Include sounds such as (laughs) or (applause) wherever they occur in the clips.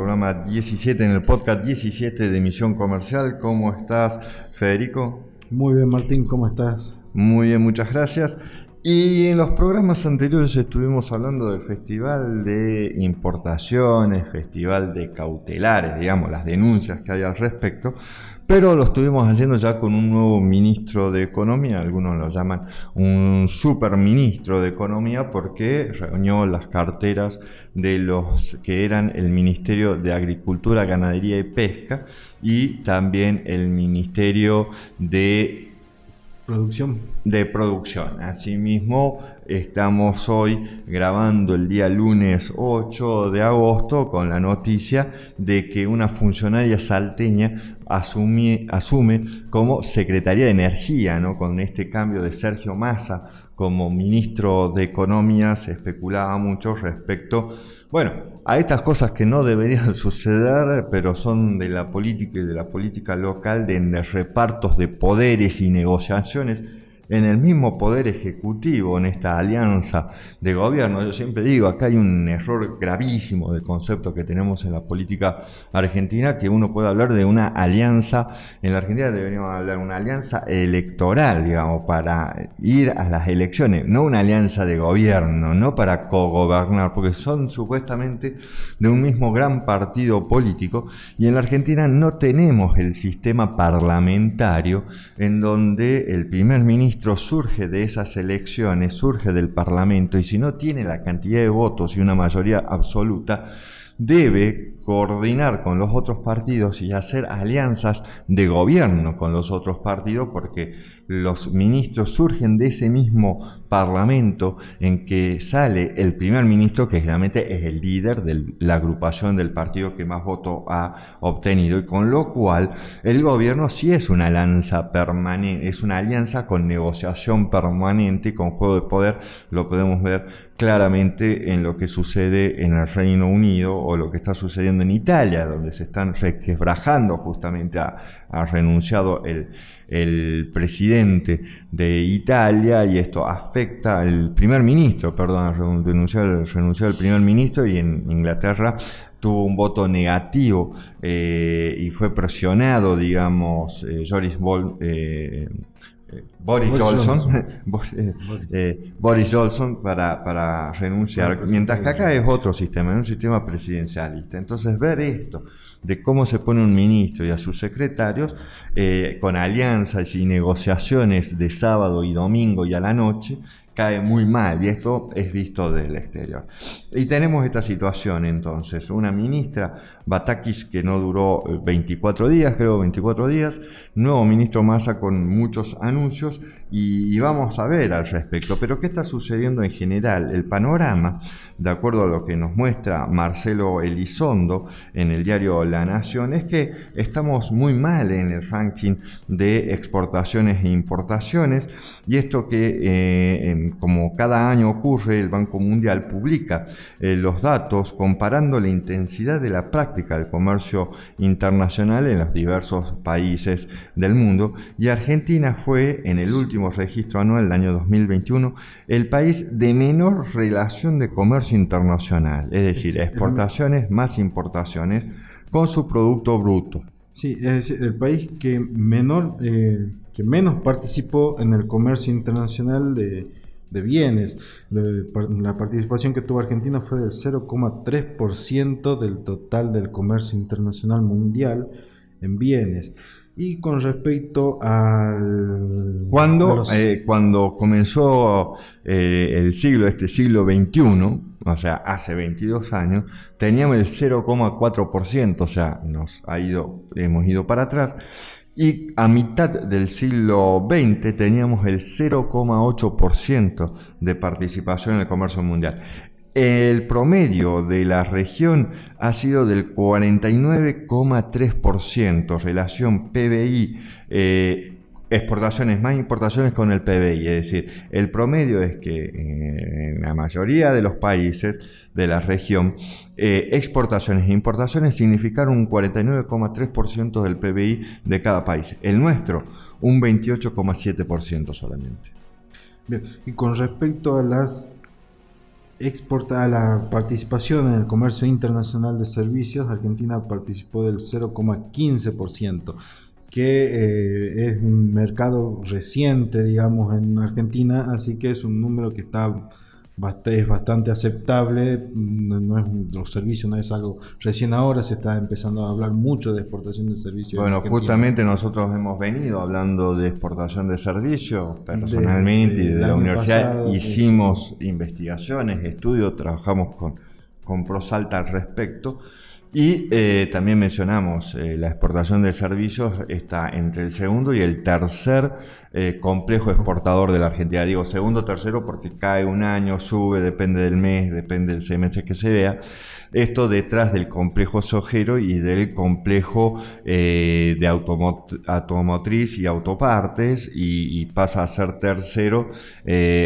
Programa 17, en el podcast 17 de Misión Comercial. ¿Cómo estás, Federico? Muy bien, Martín, ¿cómo estás? Muy bien, muchas gracias. Y en los programas anteriores estuvimos hablando del Festival de Importaciones, Festival de Cautelares, digamos, las denuncias que hay al respecto, pero lo estuvimos haciendo ya con un nuevo ministro de Economía, algunos lo llaman un superministro de Economía porque reunió las carteras de los que eran el Ministerio de Agricultura, Ganadería y Pesca y también el Ministerio de Producción. De producción. Asimismo, estamos hoy grabando el día lunes 8 de agosto con la noticia de que una funcionaria salteña asume, como Secretaría de Energía, ¿no? con este cambio de Sergio Massa como ministro de Economía, se especulaba mucho respecto bueno, a estas cosas que no deberían (laughs) suceder, pero son de la política y de la política local, de repartos de poderes y negociaciones en el mismo poder ejecutivo, en esta alianza de gobierno. Yo siempre digo, acá hay un error gravísimo del concepto que tenemos en la política argentina, que uno puede hablar de una alianza, en la Argentina deberíamos hablar de una alianza electoral, digamos, para ir a las elecciones, no una alianza de gobierno, no para cogobernar, porque son supuestamente de un mismo gran partido político, y en la Argentina no tenemos el sistema parlamentario en donde el primer ministro surge de esas elecciones, surge del Parlamento, y si no tiene la cantidad de votos y una mayoría absoluta, debe coordinar con los otros partidos y hacer alianzas de gobierno con los otros partidos porque los ministros surgen de ese mismo parlamento en que sale el primer ministro que generalmente es el líder de la agrupación del partido que más votos ha obtenido y con lo cual el gobierno sí es una alianza permanente, es una alianza con negociación permanente con juego de poder, lo podemos ver claramente en lo que sucede en el Reino Unido o lo que está sucediendo en Italia, donde se están requebrajando justamente, ha, renunciado el, el, presidente de Italia y esto afecta al primer ministro, perdón, renunció, renunció el primer ministro y en Inglaterra tuvo un voto negativo eh, y fue presionado, digamos, eh, Joris Bol, eh, Boris, Johnson, (laughs) Boris. Johnson para, para renunciar, mientras que acá es otro sistema, es un sistema presidencialista. Entonces ver esto, de cómo se pone un ministro y a sus secretarios, eh, con alianzas y negociaciones de sábado y domingo y a la noche, cae muy mal y esto es visto del exterior. Y tenemos esta situación entonces, una ministra, Batakis, que no duró 24 eh, días, creo 24 días, nuevo ministro Massa con muchos anuncios y, vamos a ver al respecto. Pero ¿qué está sucediendo en general? El panorama, de acuerdo a lo que nos muestra Marcelo Elizondo en el diario La Nación, es que estamos muy mal en el ranking de exportaciones e importaciones y esto que eh, como cada año ocurre, el Banco Mundial publica eh, los datos comparando la intensidad de la práctica del comercio internacional en los diversos países del mundo y Argentina fue en el último registro anual del año 2021 el país de menor relación de comercio internacional, es decir, exportaciones más importaciones con su producto bruto. Sí, es decir, el país que menor, eh, que menos participó en el comercio internacional de, de bienes. La participación que tuvo Argentina fue del 0,3% del total del comercio internacional mundial en bienes. Y con respecto al... Cuando, eh, cuando comenzó eh, el siglo, este siglo XXI, o sea, hace 22 años, teníamos el 0,4%, o sea, nos ha ido, hemos ido para atrás. Y a mitad del siglo XX teníamos el 0,8% de participación en el comercio mundial. el promedio de la región ha sido del 49,3% relación PBI. Eh, exportaciones más importaciones con el PBI, es decir, el promedio es que eh, en la mayoría de los países de la región, eh, exportaciones e importaciones significaron un 49,3% del PBI de cada país. El nuestro, un 28,7% solamente. Bien, y con respecto a las exporta a la participación en el comercio internacional de servicios, Argentina participó del 0,15% que eh, es un mercado reciente, digamos, en Argentina, así que es un número que está es bastante aceptable, no, es los servicios no es algo recién ahora se está empezando a hablar mucho de exportación de servicios. Bueno, justamente nosotros hemos venido hablando de exportación de servicios personalmente y de la universidad hicimos investigaciones, estudios, trabajamos con con Prosalta al respecto. Y eh, también mencionamos, eh, la exportación de servicios está entre el segundo y el tercer eh, complejo exportador de la Argentina. Digo segundo, tercero porque cae un año, sube, depende del mes, depende del semestre que se vea. Esto detrás del complejo sojero y del complejo de automotriz y autopartes y, pasa a ser tercero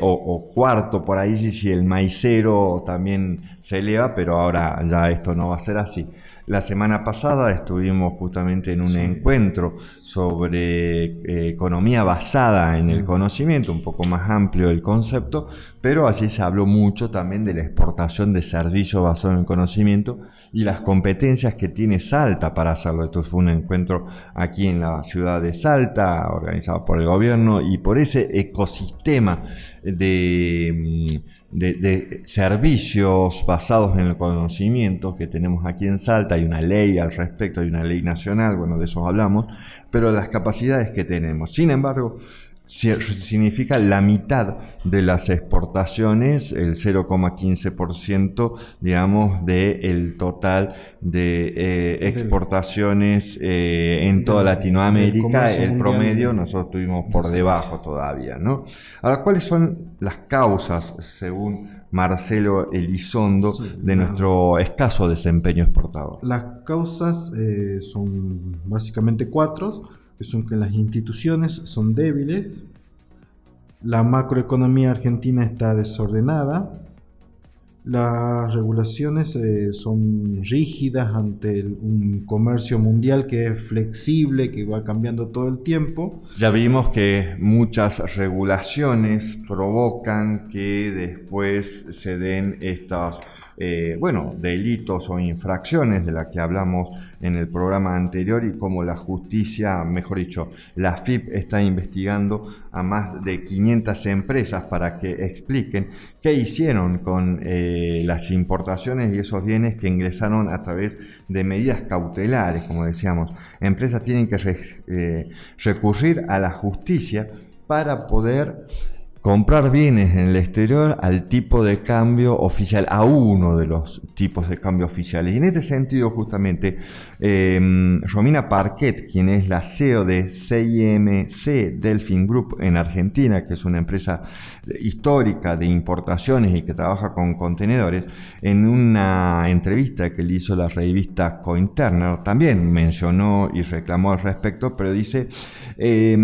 o, o, cuarto por ahí si el maicero también se eleva, pero ahora ya esto no va a ser así. La semana pasada estuvimos justamente en un encuentro sobre eh, economía basada en el mm. conocimiento, un poco más amplio el concepto, pero allí se habló mucho también de la exportación de servicios basados en el conocimiento y las competencias que tiene Salta para hacerlo. Esto fue un encuentro aquí en la ciudad de Salta, organizado por el gobierno y por ese ecosistema de... Mm, de, servicios basados en el conocimiento que tenemos aquí en Salta, hay una ley al respecto, hay una ley nacional, bueno, de eso hablamos, pero las capacidades que tenemos. Sin embargo, significa la mitad de las exportaciones, el 0,15%, digamos, del total de eh, exportaciones eh, en toda Latinoamérica. El promedio nosotros estuvimos por debajo todavía, ¿no? Ahora, ¿cuáles son las causas, según Marcelo Elizondo, de nuestro escaso desempeño exportador? Las causas eh, son básicamente cuatro que son que las instituciones son débiles, la macroeconomía argentina está desordenada, las regulaciones eh, son rígidas ante un comercio mundial que es flexible, que va cambiando todo el tiempo. Ya vimos que muchas regulaciones provocan que después se den estas eh, bueno, delitos o infracciones de las que hablamos en el programa anterior y como la justicia, mejor dicho, la FIP está investigando a más de 500 empresas para que expliquen qué hicieron con eh, las importaciones y esos bienes que ingresaron a través de medidas cautelares, como decíamos. Empresas tienen que eh, recurrir a la justicia para poder comprar bienes en el exterior al tipo de cambio oficial, a uno de los tipos de cambio oficiales. Y en este sentido, justamente, eh, Romina Parquet, quien es la CEO de CIMC Delfin Group en Argentina, que es una empresa histórica de importaciones y que trabaja con contenedores, en una entrevista que le hizo la revista Cointerner, también mencionó y reclamó al respecto, pero dice... Eh,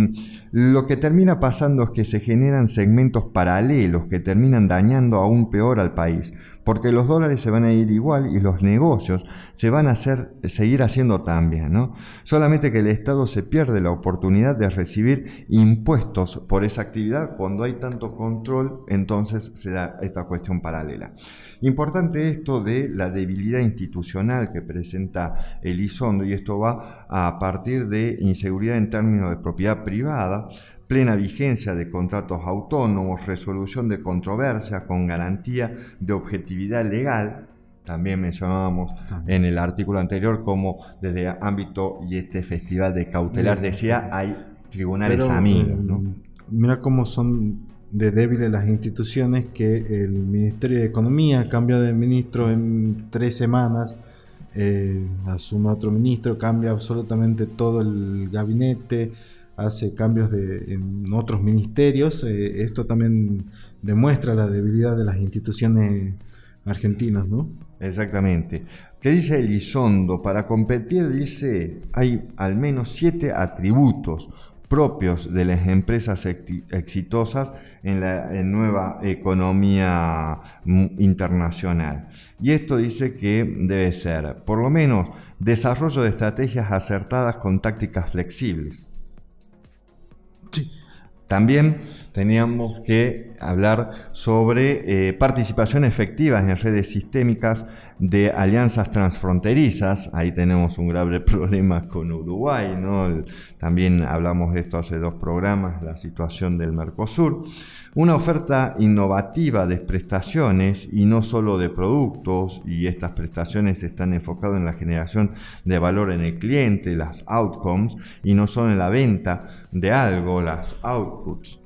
lo que termina pasando es que se generan segmentos paralelos que terminan dañando aún peor al país, porque los dólares se van a ir igual y los negocios se van a hacer, seguir haciendo también, ¿no? Solamente que el Estado se pierde la oportunidad de recibir impuestos por esa actividad cuando hay tanto control, entonces se da esta cuestión paralela. Importante esto de la debilidad institucional que presenta el ISONDO y esto va a partir de inseguridad en términos de propiedad privada, plena vigencia de contratos autónomos, resolución de controversia con garantía de objetividad legal, también mencionábamos en el artículo anterior como desde ámbito y este festival de cautelar decía hay tribunales amigos. Eh, mira cómo son de débiles las instituciones que el Ministerio de Economía cambia de ministro en tres semanas, eh, asume otro ministro, cambia absolutamente todo el gabinete, hace cambios de, en otros ministerios. Eh, esto también demuestra la debilidad de las instituciones argentinas, ¿no? Exactamente. ¿Qué dice Elizondo? Para competir, dice, hay al menos siete atributos propios de las empresas exitosas en la nueva economía internacional. Y esto dice que debe ser, por lo menos, desarrollo de estrategias acertadas con tácticas flexibles. Sí. También teníamos que hablar sobre eh, participación efectiva en redes sistémicas de alianzas transfronterizas. Ahí tenemos un grave (laughs) problema con Uruguay, ¿no? también hablamos de esto hace dos programas, la situación del Mercosur. Una oferta innovativa de prestaciones y no solo de productos, y estas prestaciones están enfocadas en la generación de valor en el cliente, las outcomes, y no solo en la venta de algo, las outputs.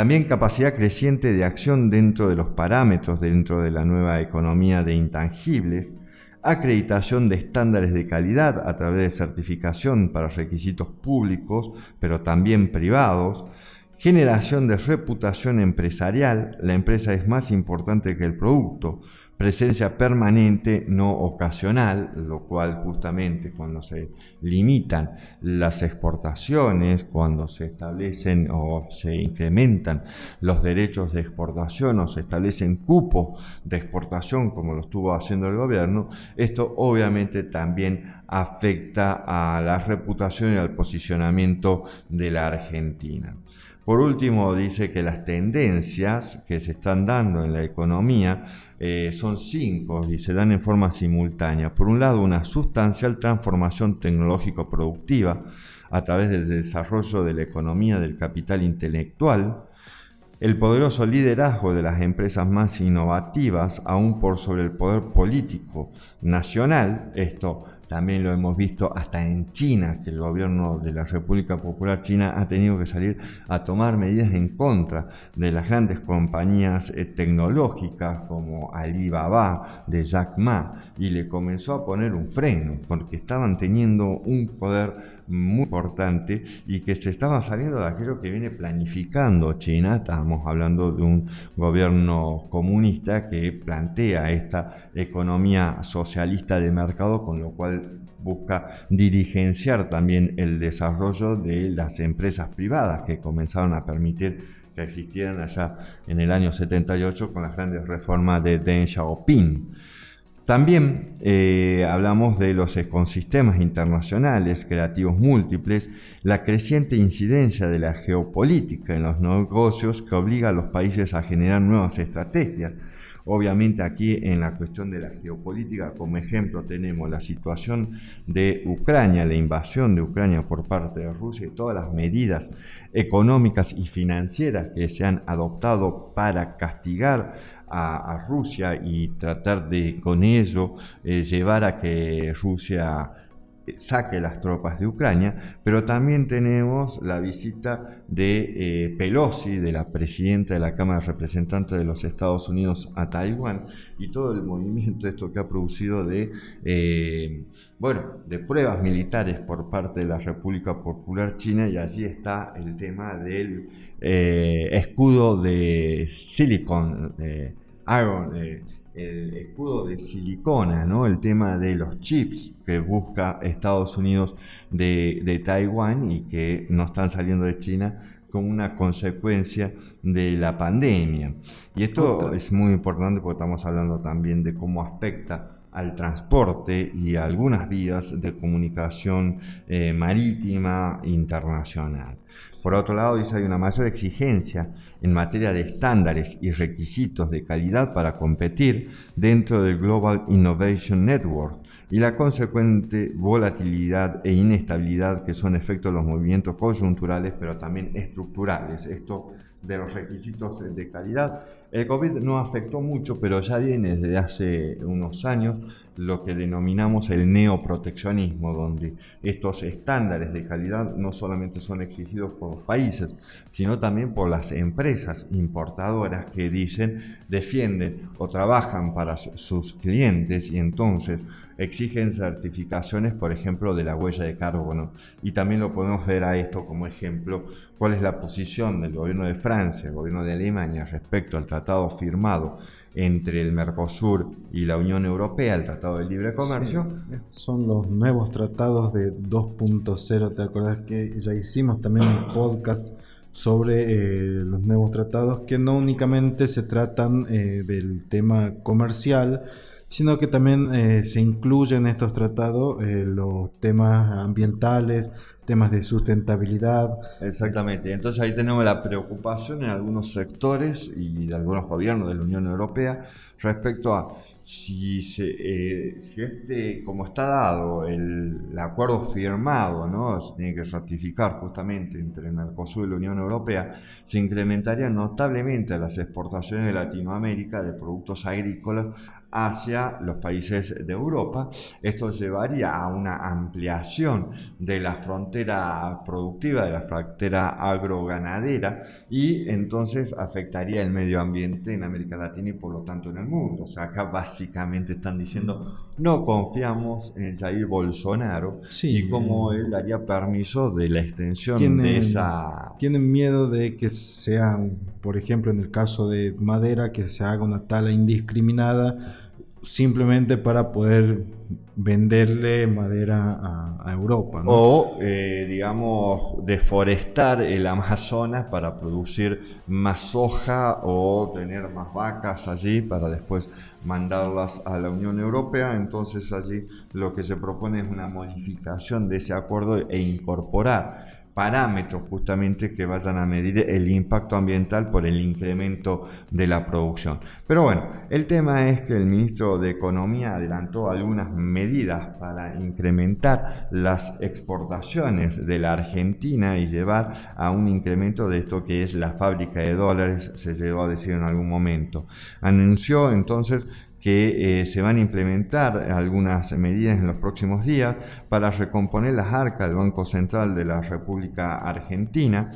También capacidad creciente de acción dentro de los parámetros dentro de la nueva economía de intangibles, acreditación de estándares de calidad a través de certificación para requisitos públicos, pero también privados, generación de reputación empresarial, la empresa es más importante que el producto, presencia permanente, no ocasional, lo cual justamente cuando se limitan las exportaciones, cuando se establecen o se incrementan los derechos de exportación o se establecen cupos de exportación como lo estuvo haciendo el gobierno, esto obviamente también afecta a la reputación y al posicionamiento de la Argentina. Por último, dice que las tendencias que se están dando en la economía eh, son cinco y se dan en forma simultánea. Por un lado, una sustancial transformación tecnológico-productiva a través del desarrollo de la economía del capital intelectual, el poderoso liderazgo de las empresas más innovativas, aún por sobre el poder político nacional, esto también lo hemos visto hasta en China, que el gobierno de la República Popular China ha tenido que salir a tomar medidas en contra de las grandes compañías eh, tecnológicas como Alibaba de Jack Ma y le comenzó a poner un freno porque estaban teniendo un poder muy importante y que se estaba saliendo de aquello que viene planificando China. Estábamos hablando de un gobierno comunista que plantea esta economía socialista de mercado, con lo cual busca dirigenciar también el desarrollo de las empresas privadas que comenzaron a permitir que existieran allá en el año 78 con las grandes reformas de Deng Xiaoping. También eh, hablamos de los ecosistemas internacionales creativos múltiples, la creciente incidencia de la geopolítica en los negocios que obliga a los países a generar nuevas estrategias. Obviamente aquí en la cuestión de la geopolítica, como ejemplo, tenemos la situación de Ucrania, la invasión de Ucrania por parte de Rusia y todas las medidas económicas y financieras que se han adoptado para castigar a, Rusia y tratar de con ello eh, llevar a que Rusia eh, saque las tropas de Ucrania, pero también tenemos la visita de eh, Pelosi, de la presidenta de la Cámara de Representantes de los Estados Unidos a Taiwán y todo el movimiento esto que ha producido de, bueno, de pruebas militares por parte de la República Popular China y allí está el tema del escudo de silicon Iron, eh, el escudo de silicona, ¿no? el tema de los chips que busca Estados Unidos de, Taiwán y que no están saliendo de China como una consecuencia de la pandemia. Y esto es muy importante porque estamos hablando también de cómo afecta al transporte y algunas vías de comunicación eh, marítima internacional. Por otro lado, dice hay una mayor exigencia en materia de estándares y requisitos de calidad para competir dentro del Global Innovation Network y la consecuente volatilidad e inestabilidad que son efectos de los movimientos coyunturales pero también estructurales. Esto de los requisitos de calidad. El COVID no afectó mucho, pero ya viene desde hace unos años lo que denominamos el neoproteccionismo, donde estos estándares de calidad no solamente son exigidos por los países, sino también por las empresas importadoras que dicen, defienden o trabajan para sus clientes y entonces exigen certificaciones, por ejemplo, de la huella de carbono. Y también lo podemos ver a esto como ejemplo, cuál es la posición del gobierno de Francia, el gobierno de Alemania respecto al tratado firmado entre el Mercosur y la Unión Europea, el Tratado de Libre Comercio. son los nuevos tratados de 2.0, ¿te acordás que ya hicimos también un podcast sobre eh, los nuevos tratados que no únicamente se tratan eh, del tema comercial, sino que también eh, se incluyen en estos tratados los temas ambientales, temas de sustentabilidad. Exactamente, entonces ahí tenemos la preocupación en algunos sectores y de algunos gobiernos de la Unión Europea respecto a si, se, eh, si este, como está dado el, acuerdo firmado, ¿no? se tiene que ratificar justamente entre Mercosur y la Unión Europea, se incrementarían notablemente las exportaciones de Latinoamérica de productos agrícolas hacia los países de Europa. Esto llevaría a una ampliación de la frontera productiva, de la frontera agroganadera y entonces afectaría el medio ambiente en América Latina y por lo tanto en el mundo. O sea, acá básicamente están diciendo no confiamos en Jair Bolsonaro y cómo él daría permiso de la extensión de esa... Tienen miedo de que sea, por ejemplo, en el caso de madera, que se haga una tala indiscriminada simplemente para poder venderle madera a, Europa. O, eh, digamos, deforestar el Amazonas para producir más soja o tener más vacas allí para después mandarlas a la Unión Europea. Entonces allí lo que se propone es una modificación de ese acuerdo e incorporar parámetros justamente que vayan a medir el impacto ambiental por el incremento de la producción. Pero bueno, el tema es que el ministro de Economía adelantó algunas medidas para incrementar las exportaciones de la Argentina y llevar a un incremento de esto que es la fábrica de dólares, se llegó a decir en algún momento. Anunció entonces que eh, se van a implementar algunas medidas en los próximos días para recomponer las arcas del Banco Central de la República Argentina,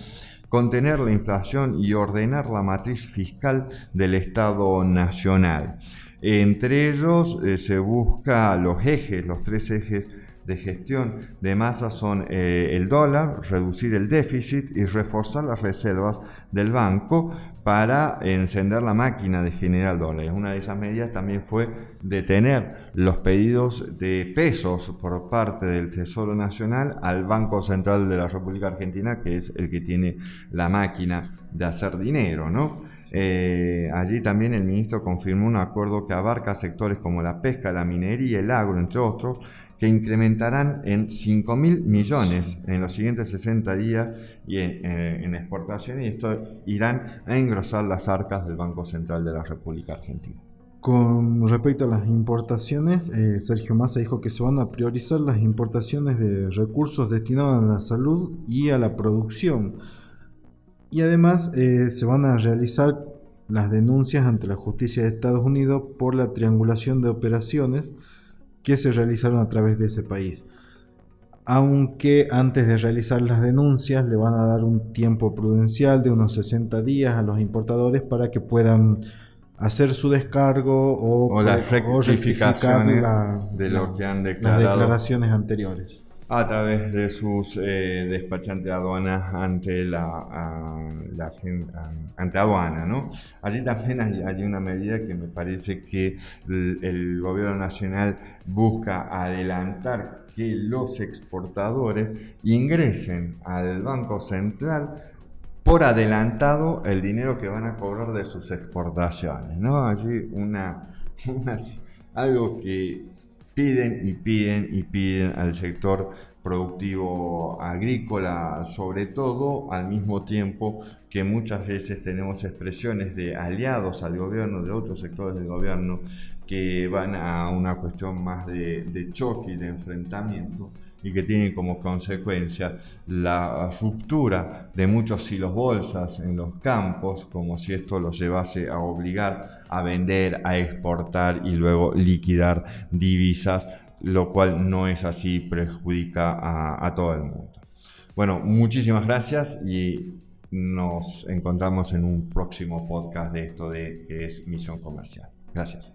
contener la inflación y ordenar la matriz fiscal del Estado Nacional. Entre ellos eh, se busca los ejes, los tres ejes de gestión de masa son eh, el dólar, reducir el déficit y reforzar las reservas del banco para encender la máquina de generar dólares. Una de esas medidas también fue detener los pedidos de pesos por parte del Tesoro Nacional al Banco Central de la República Argentina, que es el que tiene la máquina de hacer dinero. ¿no? Eh, allí también el ministro confirmó un acuerdo que abarca sectores como la pesca, la minería, el agro, entre otros, que incrementarán en 5 mil millones en los siguientes 60 días y en, exportación y esto irán a engrosar las arcas del Banco Central de la República Argentina. Con respecto a las importaciones, eh, Sergio Massa dijo que se van a priorizar las importaciones de recursos destinados a la salud y a la producción. Y además eh, se van a realizar las denuncias ante la justicia de Estados Unidos por la triangulación de operaciones que se realizaron a través de ese país. Aunque antes de realizar las denuncias le van a dar un tiempo prudencial de unos 60 días a los importadores para que puedan hacer su descargo o, las rectificaciones de lo que han declarado. Las declaraciones anteriores a través de sus eh, despachantes de aduanas ante la, ante aduana, ¿no? Allí también hay, una medida que me parece que el, gobierno nacional busca adelantar que los exportadores ingresen al Banco Central por adelantado el dinero que van a cobrar de sus exportaciones, ¿no? Allí una (laughs) algo que piden y piden y piden al sector productivo agrícola, sobre todo al mismo tiempo que muchas veces tenemos expresiones de aliados al gobierno, de otros sectores del gobierno, que van a una cuestión más de, choque y de enfrentamiento y que tienen como consecuencia la ruptura de muchos hilos bolsas en los campos, como si esto los llevase a obligar a vender, a exportar y luego liquidar divisas, lo cual no es así, perjudica a, todo el mundo. Bueno, muchísimas gracias y nos encontramos en un próximo podcast de esto de que es Misión Comercial. Gracias.